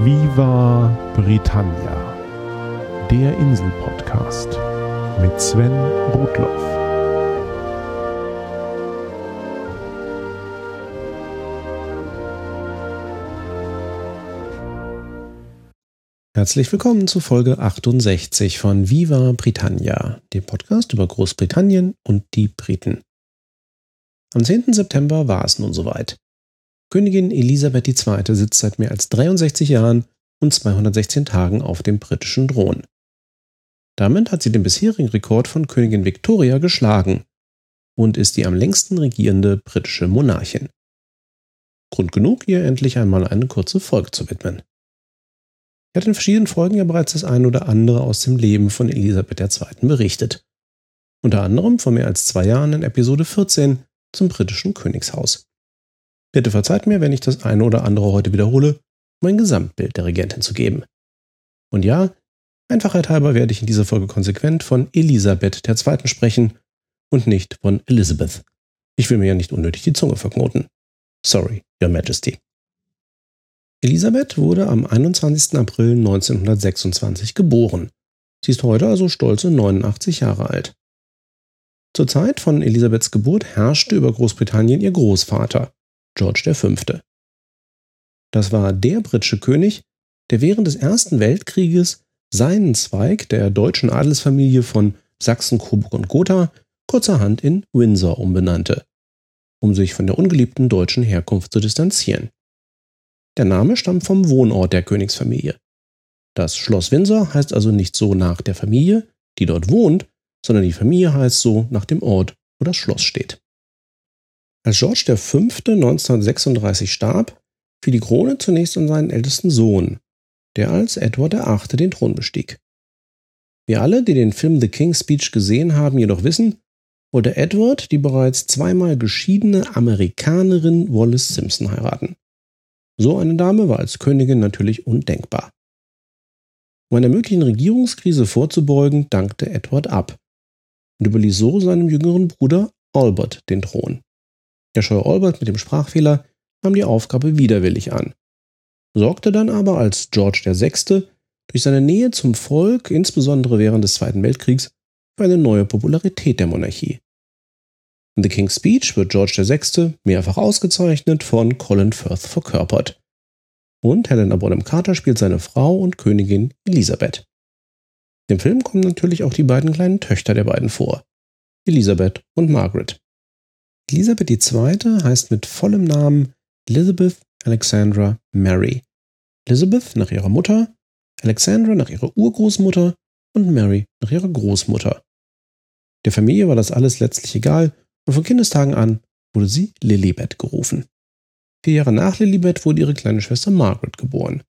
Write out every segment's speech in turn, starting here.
Viva Britannia, der Insel-Podcast mit Sven Rudloff. Herzlich willkommen zu Folge 68 von Viva Britannia, dem Podcast über Großbritannien und die Briten. Am 10. September war es nun soweit. Königin Elisabeth II. sitzt seit mehr als 63 Jahren und 216 Tagen auf dem britischen Thron. Damit hat sie den bisherigen Rekord von Königin Victoria geschlagen und ist die am längsten regierende britische Monarchin. Grund genug, ihr endlich einmal eine kurze Folge zu widmen. Ich hatte in verschiedenen Folgen ja bereits das ein oder andere aus dem Leben von Elisabeth II. berichtet. Unter anderem vor mehr als zwei Jahren in Episode 14 zum britischen Königshaus. Bitte verzeiht mir, wenn ich das eine oder andere heute wiederhole, um ein Gesamtbild der Regentin zu geben. Und ja, Einfachheit halber werde ich in dieser Folge konsequent von Elisabeth II. sprechen und nicht von Elizabeth. Ich will mir ja nicht unnötig die Zunge verknoten. Sorry, Your Majesty. Elisabeth wurde am 21. April 1926 geboren. Sie ist heute also stolze 89 Jahre alt. Zur Zeit von Elisabeths Geburt herrschte über Großbritannien ihr Großvater, George V. Das war der britische König, der während des Ersten Weltkrieges seinen Zweig der deutschen Adelsfamilie von Sachsen, Coburg und Gotha kurzerhand in Windsor umbenannte, um sich von der ungeliebten deutschen Herkunft zu distanzieren. Der Name stammt vom Wohnort der Königsfamilie. Das Schloss Windsor heißt also nicht so nach der Familie, die dort wohnt, sondern die Familie heißt so nach dem Ort, wo das Schloss steht. Als George V. 1936 starb, fiel die Krone zunächst an seinen ältesten Sohn, der als Edward VIII. den Thron bestieg. Wir alle, die den Film The King's Speech gesehen haben, jedoch wissen, wollte Edward die bereits zweimal geschiedene Amerikanerin Wallace Simpson heiraten. So eine Dame war als Königin natürlich undenkbar. Um einer möglichen Regierungskrise vorzubeugen, dankte Edward ab und überließ so seinem jüngeren Bruder Albert den Thron. Scheue Albert mit dem Sprachfehler nahm die Aufgabe widerwillig an, sorgte dann aber als George VI. durch seine Nähe zum Volk, insbesondere während des Zweiten Weltkriegs, für eine neue Popularität der Monarchie. In The King's Speech wird George VI. mehrfach ausgezeichnet von Colin Firth verkörpert. Und Helena Bonham Carter spielt seine Frau und Königin Elisabeth. Im Film kommen natürlich auch die beiden kleinen Töchter der beiden vor, Elisabeth und Margaret. Elisabeth II. heißt mit vollem Namen Elizabeth Alexandra Mary. Elizabeth nach ihrer Mutter, Alexandra nach ihrer Urgroßmutter und Mary nach ihrer Großmutter. Der Familie war das alles letztlich egal und von Kindestagen an wurde sie Lilibet gerufen. Vier Jahre nach Lilibet wurde ihre kleine Schwester Margaret geboren.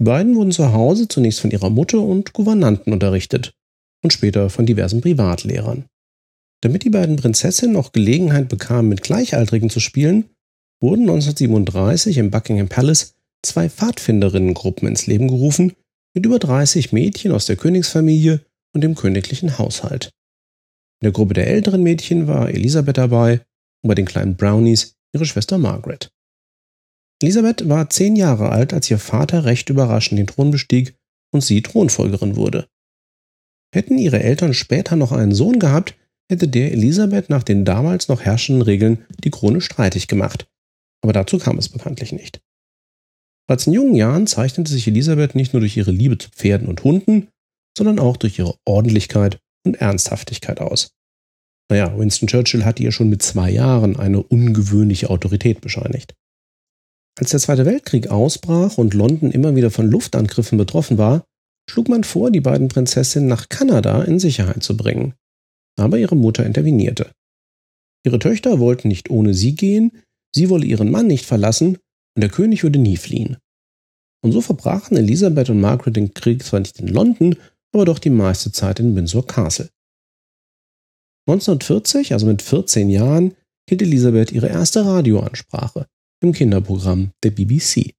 Die beiden wurden zu Hause zunächst von ihrer Mutter und Gouvernanten unterrichtet und später von diversen Privatlehrern. Damit die beiden Prinzessinnen auch Gelegenheit bekamen, mit Gleichaltrigen zu spielen, wurden 1937 im Buckingham Palace zwei Pfadfinderinnengruppen ins Leben gerufen, mit über 30 Mädchen aus der Königsfamilie und dem königlichen Haushalt. In der Gruppe der älteren Mädchen war Elisabeth dabei und bei den kleinen Brownies ihre Schwester Margaret. Elisabeth war zehn Jahre alt, als ihr Vater recht überraschend den Thron bestieg und sie Thronfolgerin wurde. Hätten ihre Eltern später noch einen Sohn gehabt, hätte der Elisabeth nach den damals noch herrschenden Regeln die Krone streitig gemacht. Aber dazu kam es bekanntlich nicht. Bereits in jungen Jahren zeichnete sich Elisabeth nicht nur durch ihre Liebe zu Pferden und Hunden, sondern auch durch ihre Ordentlichkeit und Ernsthaftigkeit aus. Naja, Winston Churchill hatte ihr schon mit zwei Jahren eine ungewöhnliche Autorität bescheinigt. Als der Zweite Weltkrieg ausbrach und London immer wieder von Luftangriffen betroffen war, schlug man vor, die beiden Prinzessinnen nach Kanada in Sicherheit zu bringen. Aber ihre Mutter intervenierte. Ihre Töchter wollten nicht ohne sie gehen, sie wolle ihren Mann nicht verlassen und der König würde nie fliehen. Und so verbrachen Elisabeth und Margaret den Krieg zwar nicht in London, aber doch die meiste Zeit in Windsor Castle. 1940, also mit 14 Jahren, hielt Elisabeth ihre erste Radioansprache im Kinderprogramm der BBC.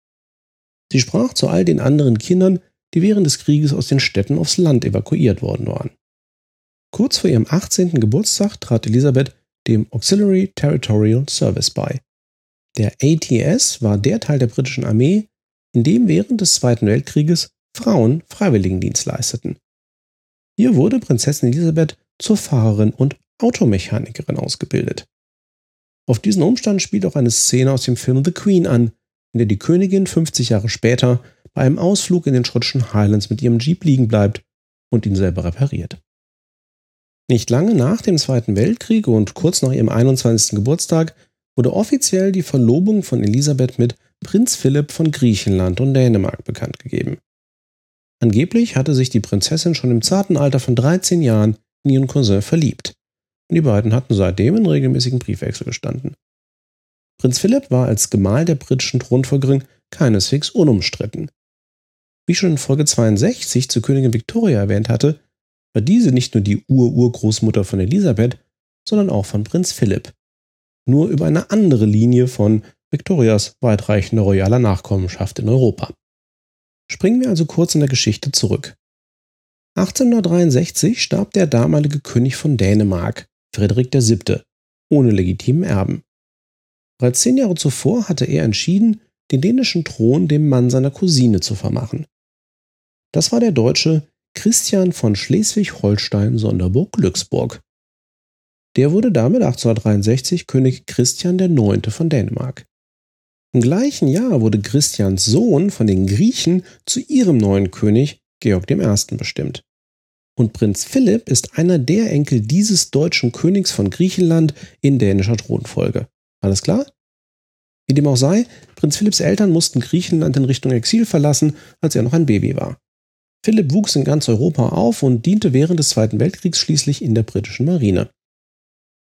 Sie sprach zu all den anderen Kindern, die während des Krieges aus den Städten aufs Land evakuiert worden waren. Kurz vor ihrem 18. Geburtstag trat Elisabeth dem Auxiliary Territorial Service bei. Der ATS war der Teil der britischen Armee, in dem während des Zweiten Weltkrieges Frauen Freiwilligendienst leisteten. Hier wurde Prinzessin Elisabeth zur Fahrerin und Automechanikerin ausgebildet. Auf diesen Umstand spielt auch eine Szene aus dem Film The Queen an, in der die Königin 50 Jahre später bei einem Ausflug in den schottischen Highlands mit ihrem Jeep liegen bleibt und ihn selber repariert. Nicht lange nach dem Zweiten Weltkrieg und kurz nach ihrem 21. Geburtstag wurde offiziell die Verlobung von Elisabeth mit Prinz Philipp von Griechenland und Dänemark bekannt gegeben. Angeblich hatte sich die Prinzessin schon im zarten Alter von 13 Jahren in ihren Cousin verliebt. Und die beiden hatten seitdem in regelmäßigen Briefwechsel gestanden. Prinz Philipp war als Gemahl der britischen Thronfolgerin keineswegs unumstritten. Wie schon in Folge 62 zu Königin Victoria erwähnt hatte, war diese nicht nur die Ur-Urgroßmutter von Elisabeth, sondern auch von Prinz Philipp. Nur über eine andere Linie von Victorias weitreichender royaler Nachkommenschaft in Europa. Springen wir also kurz in der Geschichte zurück. 1863 starb der damalige König von Dänemark, Frederik VII., ohne legitimen Erben. Bereits zehn Jahre zuvor hatte er entschieden, den dänischen Thron dem Mann seiner Cousine zu vermachen. Das war der Deutsche Christian von Schleswig-Holstein-Sonderburg-Glücksburg. Der wurde damit 1863 König Christian IX. von Dänemark. Im gleichen Jahr wurde Christians Sohn von den Griechen zu ihrem neuen König Georg I. bestimmt. Und Prinz Philipp ist einer der Enkel dieses deutschen Königs von Griechenland in dänischer Thronfolge. Alles klar? Wie dem auch sei, Prinz Philipps Eltern mussten Griechenland in Richtung Exil verlassen, als er noch ein Baby war. Philipp wuchs in ganz Europa auf und diente während des Zweiten Weltkriegs schließlich in der britischen Marine.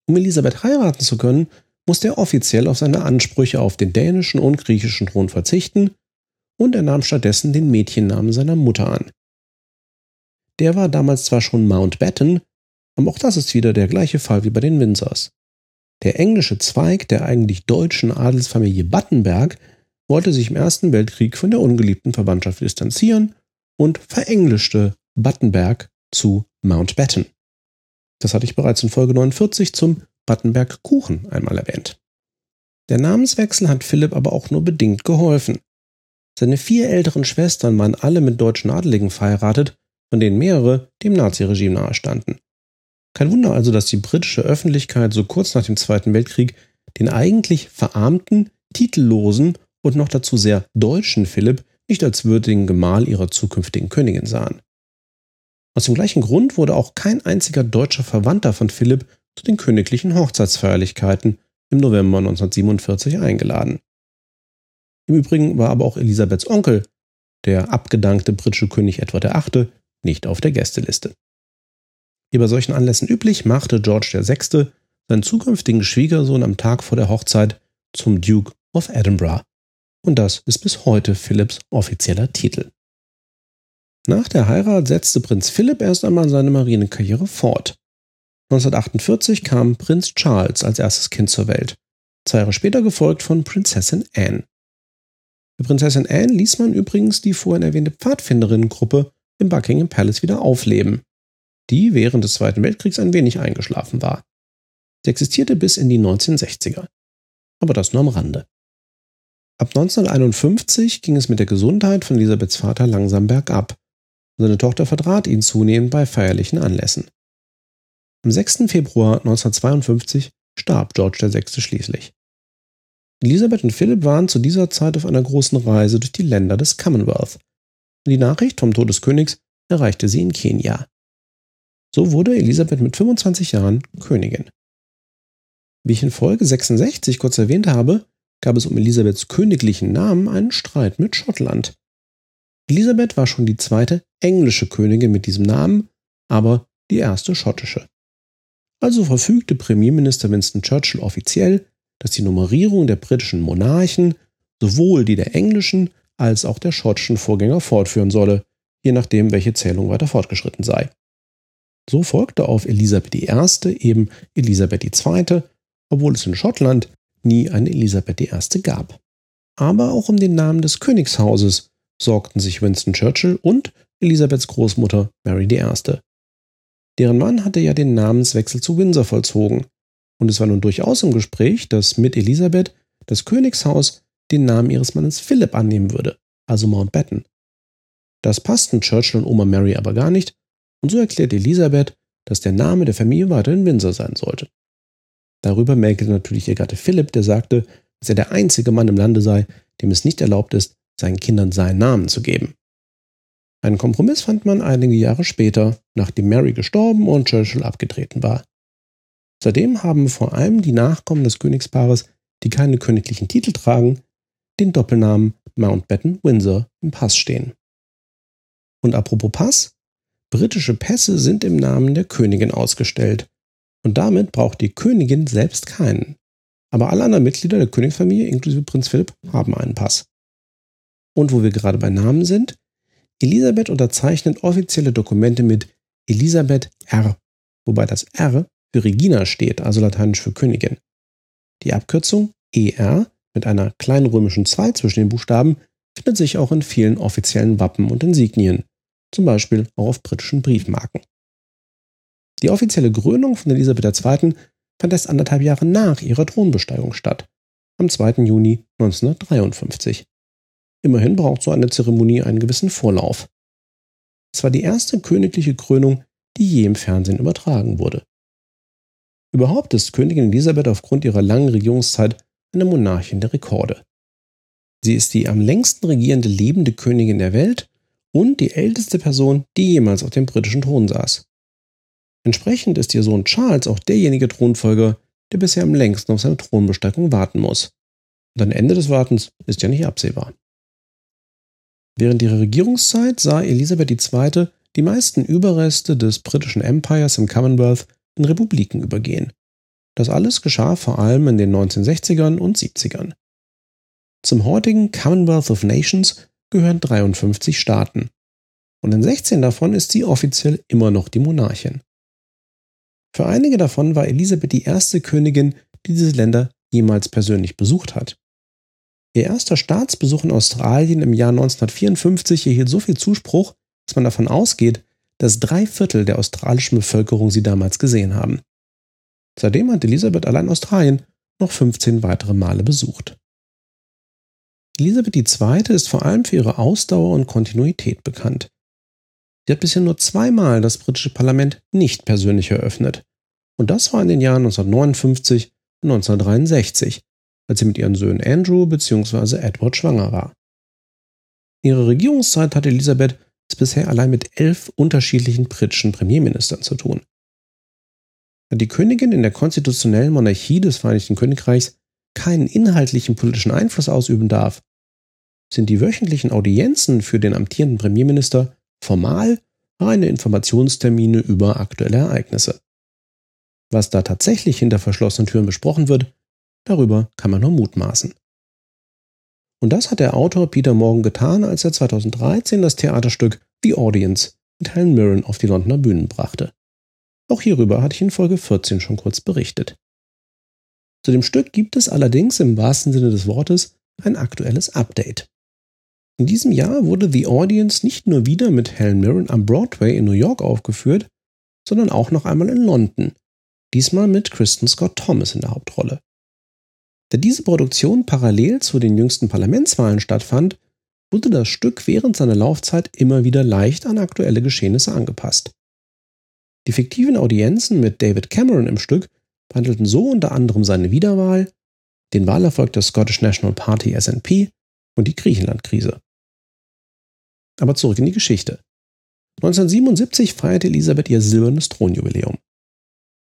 Um Elisabeth heiraten zu können, musste er offiziell auf seine Ansprüche auf den dänischen und griechischen Thron verzichten und er nahm stattdessen den Mädchennamen seiner Mutter an. Der war damals zwar schon Mountbatten, aber auch das ist wieder der gleiche Fall wie bei den Windsors. Der englische Zweig der eigentlich deutschen Adelsfamilie Battenberg wollte sich im Ersten Weltkrieg von der ungeliebten Verwandtschaft distanzieren und verenglischte Battenberg zu Mountbatten. Das hatte ich bereits in Folge 49 zum Battenberg-Kuchen einmal erwähnt. Der Namenswechsel hat Philipp aber auch nur bedingt geholfen. Seine vier älteren Schwestern waren alle mit deutschen Adeligen verheiratet, von denen mehrere dem Naziregime nahestanden. Kein Wunder also, dass die britische Öffentlichkeit so kurz nach dem Zweiten Weltkrieg den eigentlich verarmten, titellosen und noch dazu sehr deutschen Philipp nicht als würdigen Gemahl ihrer zukünftigen Königin sahen. Aus dem gleichen Grund wurde auch kein einziger deutscher Verwandter von Philipp zu den königlichen Hochzeitsfeierlichkeiten im November 1947 eingeladen. Im Übrigen war aber auch Elisabeths Onkel, der abgedankte britische König Edward VIII., nicht auf der Gästeliste. Wie bei solchen Anlässen üblich, machte George VI. seinen zukünftigen Schwiegersohn am Tag vor der Hochzeit zum Duke of Edinburgh. Und das ist bis heute Philipps offizieller Titel. Nach der Heirat setzte Prinz Philipp erst einmal seine Marinekarriere fort. 1948 kam Prinz Charles als erstes Kind zur Welt, zwei Jahre später gefolgt von Prinzessin Anne. Für Prinzessin Anne ließ man übrigens die vorhin erwähnte Pfadfinderinnengruppe im Buckingham Palace wieder aufleben, die während des Zweiten Weltkriegs ein wenig eingeschlafen war. Sie existierte bis in die 1960er. Aber das nur am Rande. Ab 1951 ging es mit der Gesundheit von Elisabeths Vater langsam bergab. Seine Tochter vertrat ihn zunehmend bei feierlichen Anlässen. Am 6. Februar 1952 starb George VI. schließlich. Elisabeth und Philipp waren zu dieser Zeit auf einer großen Reise durch die Länder des Commonwealth. Die Nachricht vom Tod des Königs erreichte sie in Kenia. So wurde Elisabeth mit 25 Jahren Königin. Wie ich in Folge 66 kurz erwähnt habe, gab es um Elisabeths königlichen Namen einen Streit mit Schottland. Elisabeth war schon die zweite englische Königin mit diesem Namen, aber die erste schottische. Also verfügte Premierminister Winston Churchill offiziell, dass die Nummerierung der britischen Monarchen sowohl die der englischen als auch der schottischen Vorgänger fortführen solle, je nachdem, welche Zählung weiter fortgeschritten sei. So folgte auf Elisabeth I. eben Elisabeth II., obwohl es in Schottland nie eine Elisabeth I. gab. Aber auch um den Namen des Königshauses sorgten sich Winston Churchill und Elisabeths Großmutter Mary I. Deren Mann hatte ja den Namenswechsel zu Windsor vollzogen, und es war nun durchaus im Gespräch, dass mit Elisabeth das Königshaus den Namen ihres Mannes Philipp annehmen würde, also Mountbatten. Das passten Churchill und Oma Mary aber gar nicht, und so erklärt Elisabeth, dass der Name der Familie weiterhin Windsor sein sollte. Darüber merkte natürlich ihr Gatte Philipp, der sagte, dass er der einzige Mann im Lande sei, dem es nicht erlaubt ist, seinen Kindern seinen Namen zu geben. Einen Kompromiss fand man einige Jahre später, nachdem Mary gestorben und Churchill abgetreten war. Seitdem haben vor allem die Nachkommen des Königspaares, die keine königlichen Titel tragen, den Doppelnamen Mountbatten Windsor im Pass stehen. Und apropos Pass, britische Pässe sind im Namen der Königin ausgestellt. Und damit braucht die Königin selbst keinen. Aber alle anderen Mitglieder der Königsfamilie, inklusive Prinz Philipp, haben einen Pass. Und wo wir gerade bei Namen sind, Elisabeth unterzeichnet offizielle Dokumente mit Elisabeth R, wobei das R für Regina steht, also lateinisch für Königin. Die Abkürzung ER mit einer kleinen römischen 2 zwischen den Buchstaben findet sich auch in vielen offiziellen Wappen und Insignien, zum Beispiel auch auf britischen Briefmarken. Die offizielle Krönung von Elisabeth II. fand erst anderthalb Jahre nach ihrer Thronbesteigung statt, am 2. Juni 1953. Immerhin braucht so eine Zeremonie einen gewissen Vorlauf. Es war die erste königliche Krönung, die je im Fernsehen übertragen wurde. Überhaupt ist Königin Elisabeth aufgrund ihrer langen Regierungszeit eine Monarchin der Rekorde. Sie ist die am längsten regierende lebende Königin der Welt und die älteste Person, die jemals auf dem britischen Thron saß. Entsprechend ist ihr Sohn Charles auch derjenige Thronfolger, der bisher am längsten auf seine Thronbesteigung warten muss. Und ein Ende des Wartens ist ja nicht absehbar. Während ihrer Regierungszeit sah Elisabeth II. die meisten Überreste des britischen Empires im Commonwealth in Republiken übergehen. Das alles geschah vor allem in den 1960ern und 70ern. Zum heutigen Commonwealth of Nations gehören 53 Staaten. Und in 16 davon ist sie offiziell immer noch die Monarchin. Für einige davon war Elisabeth die erste Königin, die diese Länder jemals persönlich besucht hat. Ihr erster Staatsbesuch in Australien im Jahr 1954 erhielt so viel Zuspruch, dass man davon ausgeht, dass drei Viertel der australischen Bevölkerung sie damals gesehen haben. Seitdem hat Elisabeth allein Australien noch 15 weitere Male besucht. Elisabeth II. ist vor allem für ihre Ausdauer und Kontinuität bekannt. Sie hat bisher nur zweimal das britische Parlament nicht persönlich eröffnet. Und das war in den Jahren 1959 und 1963, als sie mit ihren Söhnen Andrew bzw. Edward schwanger war. In ihrer Regierungszeit hatte Elisabeth es bisher allein mit elf unterschiedlichen britischen Premierministern zu tun. Da die Königin in der konstitutionellen Monarchie des Vereinigten Königreichs keinen inhaltlichen politischen Einfluss ausüben darf, sind die wöchentlichen Audienzen für den amtierenden Premierminister formal reine Informationstermine über aktuelle Ereignisse. Was da tatsächlich hinter verschlossenen Türen besprochen wird, darüber kann man nur mutmaßen. Und das hat der Autor Peter Morgan getan, als er 2013 das Theaterstück The Audience mit Helen Mirren auf die Londoner Bühnen brachte. Auch hierüber hatte ich in Folge 14 schon kurz berichtet. Zu dem Stück gibt es allerdings im wahrsten Sinne des Wortes ein aktuelles Update. In diesem Jahr wurde The Audience nicht nur wieder mit Helen Mirren am Broadway in New York aufgeführt, sondern auch noch einmal in London, diesmal mit Kristen Scott Thomas in der Hauptrolle. Da diese Produktion parallel zu den jüngsten Parlamentswahlen stattfand, wurde das Stück während seiner Laufzeit immer wieder leicht an aktuelle Geschehnisse angepasst. Die fiktiven Audienzen mit David Cameron im Stück behandelten so unter anderem seine Wiederwahl, den Wahlerfolg der Scottish National Party SNP und die Griechenland-Krise. Aber zurück in die Geschichte. 1977 feierte Elisabeth ihr silbernes Thronjubiläum.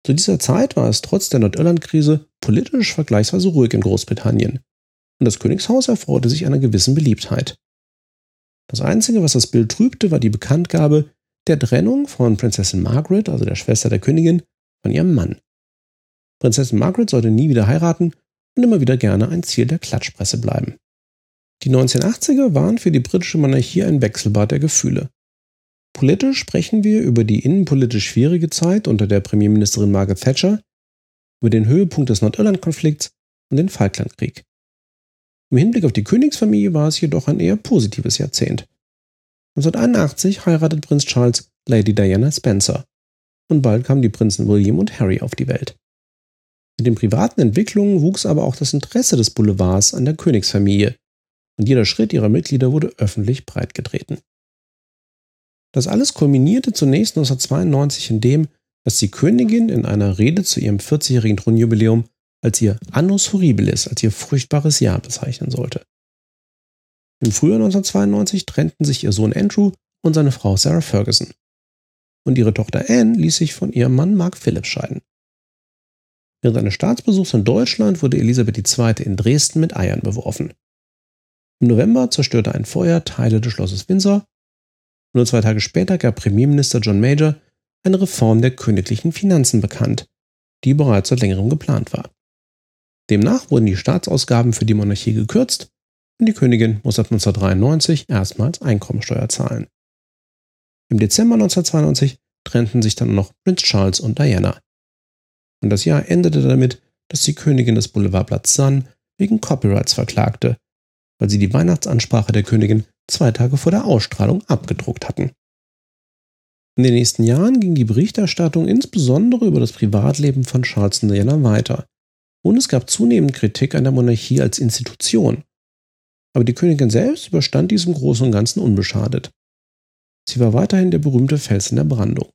Zu dieser Zeit war es trotz der Nordirland-Krise politisch vergleichsweise ruhig in Großbritannien und das Königshaus erfreute sich einer gewissen Beliebtheit. Das Einzige, was das Bild trübte, war die Bekanntgabe der Trennung von Prinzessin Margaret, also der Schwester der Königin, von ihrem Mann. Prinzessin Margaret sollte nie wieder heiraten und immer wieder gerne ein Ziel der Klatschpresse bleiben. Die 1980er waren für die britische Monarchie ein Wechselbad der Gefühle. Politisch sprechen wir über die innenpolitisch schwierige Zeit unter der Premierministerin Margaret Thatcher, über den Höhepunkt des Nordirland-Konflikts und den Falklandkrieg. Im Hinblick auf die Königsfamilie war es jedoch ein eher positives Jahrzehnt. 1981 heiratet Prinz Charles Lady Diana Spencer und bald kamen die Prinzen William und Harry auf die Welt. Mit den privaten Entwicklungen wuchs aber auch das Interesse des Boulevards an der Königsfamilie und jeder Schritt ihrer Mitglieder wurde öffentlich breitgetreten. Das alles kulminierte zunächst 1992 in dem, dass die Königin in einer Rede zu ihrem 40-jährigen Thronjubiläum als ihr Annus Horribilis, als ihr furchtbares Jahr bezeichnen sollte. Im Frühjahr 1992 trennten sich ihr Sohn Andrew und seine Frau Sarah Ferguson. Und ihre Tochter Anne ließ sich von ihrem Mann Mark Phillips scheiden. Während eines Staatsbesuchs in Deutschland wurde Elisabeth II. in Dresden mit Eiern beworfen. Im November zerstörte ein Feuer Teile des Schlosses Windsor. Nur zwei Tage später gab Premierminister John Major eine Reform der königlichen Finanzen bekannt, die bereits seit längerem geplant war. Demnach wurden die Staatsausgaben für die Monarchie gekürzt und die Königin muss ab 1993 erstmals Einkommensteuer zahlen. Im Dezember 1992 trennten sich dann noch Prinz Charles und Diana. Und das Jahr endete damit, dass die Königin des Boulevardblatts Sun wegen Copyrights verklagte, weil sie die Weihnachtsansprache der Königin zwei Tage vor der Ausstrahlung abgedruckt hatten. In den nächsten Jahren ging die Berichterstattung insbesondere über das Privatleben von Charles und Diana weiter. Und es gab zunehmend Kritik an der Monarchie als Institution. Aber die Königin selbst überstand dies im Großen und Ganzen unbeschadet. Sie war weiterhin der berühmte Fels in der Brandung.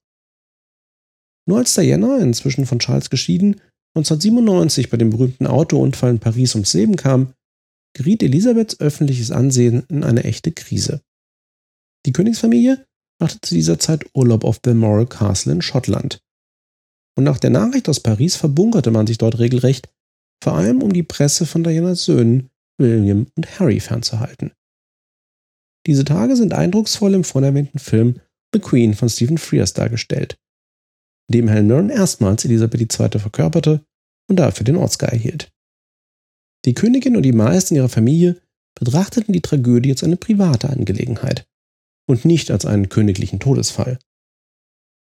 Nur als Diana, inzwischen von Charles geschieden, 1997 bei dem berühmten Autounfall in Paris ums Leben kam, geriet Elisabeths öffentliches Ansehen in eine echte Krise. Die Königsfamilie machte zu dieser Zeit Urlaub auf Balmoral Castle in Schottland. Und nach der Nachricht aus Paris verbunkerte man sich dort regelrecht, vor allem um die Presse von Dianas Söhnen William und Harry fernzuhalten. Diese Tage sind eindrucksvoll im vorhin erwähnten Film The Queen von Stephen Frears dargestellt, in dem Helen Mirren erstmals Elisabeth II. verkörperte und dafür den Oscar erhielt. Die Königin und die meisten ihrer Familie betrachteten die Tragödie als eine private Angelegenheit und nicht als einen königlichen Todesfall.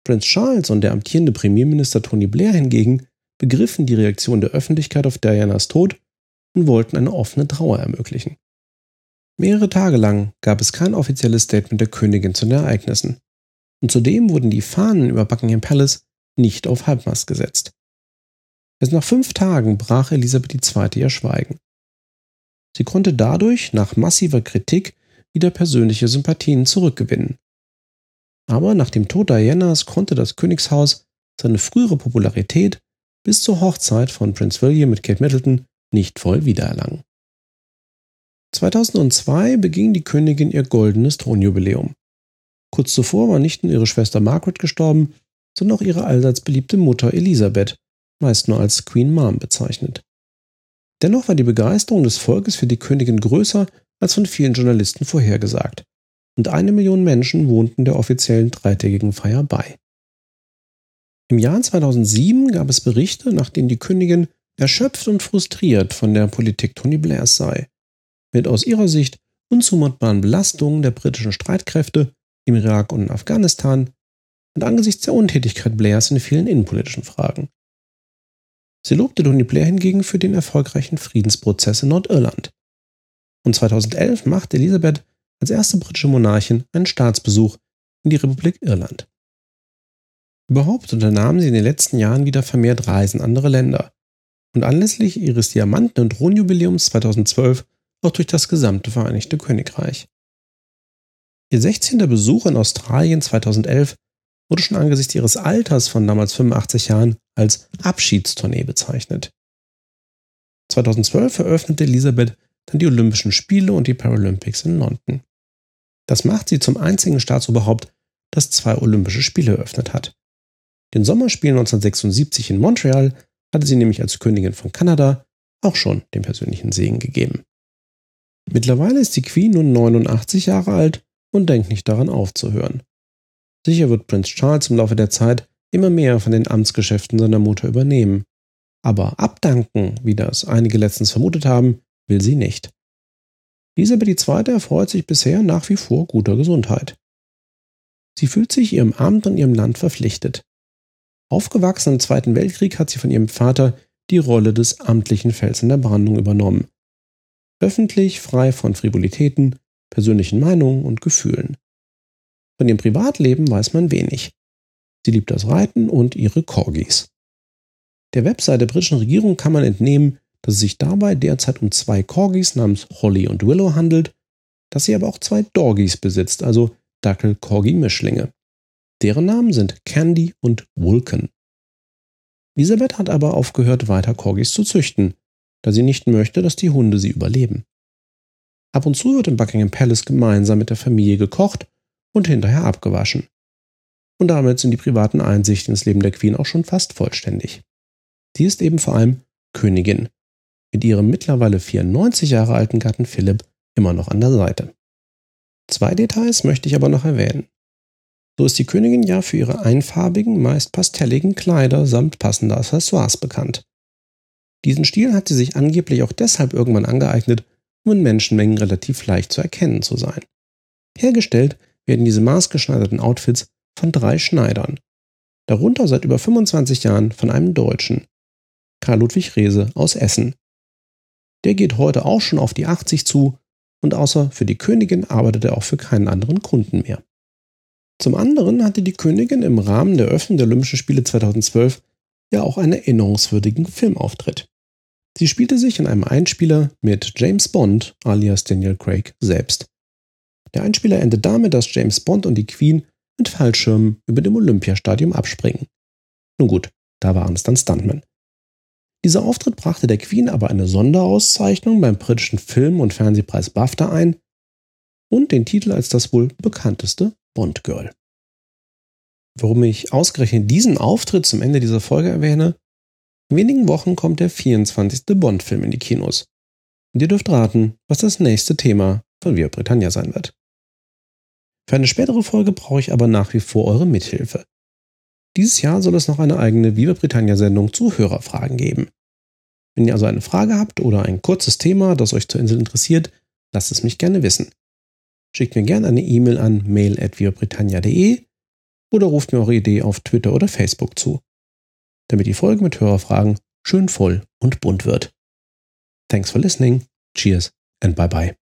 Prinz Charles und der amtierende Premierminister Tony Blair hingegen begriffen die Reaktion der Öffentlichkeit auf Dianas Tod und wollten eine offene Trauer ermöglichen. Mehrere Tage lang gab es kein offizielles Statement der Königin zu den Ereignissen. Und zudem wurden die Fahnen über Buckingham Palace nicht auf Halbmast gesetzt. Erst nach fünf Tagen brach Elisabeth II. ihr Schweigen. Sie konnte dadurch nach massiver Kritik wieder persönliche Sympathien zurückgewinnen. Aber nach dem Tod Dianas konnte das Königshaus seine frühere Popularität bis zur Hochzeit von Prince William mit Kate Middleton nicht voll wiedererlangen. 2002 beging die Königin ihr goldenes Thronjubiläum. Kurz zuvor war nicht nur ihre Schwester Margaret gestorben, sondern auch ihre allseits beliebte Mutter Elisabeth, meist nur als Queen Mom bezeichnet. Dennoch war die Begeisterung des Volkes für die Königin größer als von vielen Journalisten vorhergesagt, und eine Million Menschen wohnten der offiziellen dreitägigen Feier bei. Im Jahr 2007 gab es Berichte, nach denen die Königin erschöpft und frustriert von der Politik Tony Blairs sei, mit aus ihrer Sicht unzumutbaren Belastungen der britischen Streitkräfte im Irak und in Afghanistan und angesichts der Untätigkeit Blairs in vielen innenpolitischen Fragen. Sie lobte Tony Blair hingegen für den erfolgreichen Friedensprozess in Nordirland. Und 2011 machte Elisabeth als erste britische Monarchin einen Staatsbesuch in die Republik Irland. Überhaupt unternahm sie in den letzten Jahren wieder vermehrt Reisen in andere Länder und anlässlich ihres Diamanten- und Thronjubiläums 2012 auch durch das gesamte Vereinigte Königreich. Ihr 16. Besuch in Australien 2011 wurde schon angesichts ihres Alters von damals 85 Jahren als Abschiedstournee bezeichnet. 2012 eröffnete Elisabeth dann die Olympischen Spiele und die Paralympics in London. Das macht sie zum einzigen Staatsoberhaupt, das zwei Olympische Spiele eröffnet hat. Den Sommerspielen 1976 in Montreal hatte sie nämlich als Königin von Kanada auch schon den persönlichen Segen gegeben. Mittlerweile ist die Queen nun 89 Jahre alt und denkt nicht daran aufzuhören. Sicher wird Prinz Charles im Laufe der Zeit immer mehr von den Amtsgeschäften seiner Mutter übernehmen. Aber abdanken, wie das einige letztens vermutet haben, will sie nicht. Elisabeth II. erfreut sich bisher nach wie vor guter Gesundheit. Sie fühlt sich ihrem Amt und ihrem Land verpflichtet. Aufgewachsen im Zweiten Weltkrieg hat sie von ihrem Vater die Rolle des amtlichen Fels in der Brandung übernommen. Öffentlich, frei von Frivolitäten, persönlichen Meinungen und Gefühlen. Von ihrem Privatleben weiß man wenig. Sie liebt das Reiten und ihre Corgis. Der Website der britischen Regierung kann man entnehmen, dass es sich dabei derzeit um zwei Corgis namens Holly und Willow handelt, dass sie aber auch zwei Doggies besitzt, also Dackel-Corgi-Mischlinge. Deren Namen sind Candy und Vulcan. Elisabeth hat aber aufgehört, weiter Corgis zu züchten, da sie nicht möchte, dass die Hunde sie überleben. Ab und zu wird im Buckingham Palace gemeinsam mit der Familie gekocht und hinterher abgewaschen. Und damit sind die privaten Einsichten ins Leben der Queen auch schon fast vollständig. Sie ist eben vor allem Königin, mit ihrem mittlerweile 94 Jahre alten Gatten Philipp immer noch an der Seite. Zwei Details möchte ich aber noch erwähnen. So ist die Königin ja für ihre einfarbigen, meist pastelligen Kleider samt passender Accessoires bekannt. Diesen Stil hat sie sich angeblich auch deshalb irgendwann angeeignet, um in Menschenmengen relativ leicht zu erkennen zu sein. Hergestellt werden diese maßgeschneiderten Outfits von drei Schneidern. Darunter seit über 25 Jahren von einem Deutschen, Karl Ludwig Rehse aus Essen. Der geht heute auch schon auf die 80 zu und außer für die Königin arbeitet er auch für keinen anderen Kunden mehr. Zum anderen hatte die Königin im Rahmen der Öffnung der Olympischen Spiele 2012 ja auch einen erinnerungswürdigen Filmauftritt. Sie spielte sich in einem Einspieler mit James Bond alias Daniel Craig selbst. Der Einspieler endet damit, dass James Bond und die Queen mit Fallschirmen über dem Olympiastadion abspringen. Nun gut, da waren es dann Stuntmen. Dieser Auftritt brachte der Queen aber eine Sonderauszeichnung beim britischen Film- und Fernsehpreis BAFTA ein und den Titel als das wohl bekannteste Bond Girl. Warum ich ausgerechnet diesen Auftritt zum Ende dieser Folge erwähne? In wenigen Wochen kommt der 24. Bond-Film in die Kinos. Und ihr dürft raten, was das nächste Thema von Via Britannia sein wird. Für eine spätere Folge brauche ich aber nach wie vor eure Mithilfe. Dieses Jahr soll es noch eine eigene Viva Britannia Sendung zu Hörerfragen geben. Wenn ihr also eine Frage habt oder ein kurzes Thema, das euch zur Insel interessiert, lasst es mich gerne wissen. Schickt mir gerne eine E-Mail an mail.viabritannia.de oder ruft mir eure Idee auf Twitter oder Facebook zu, damit die Folge mit Hörerfragen schön voll und bunt wird. Thanks for listening. Cheers and bye bye.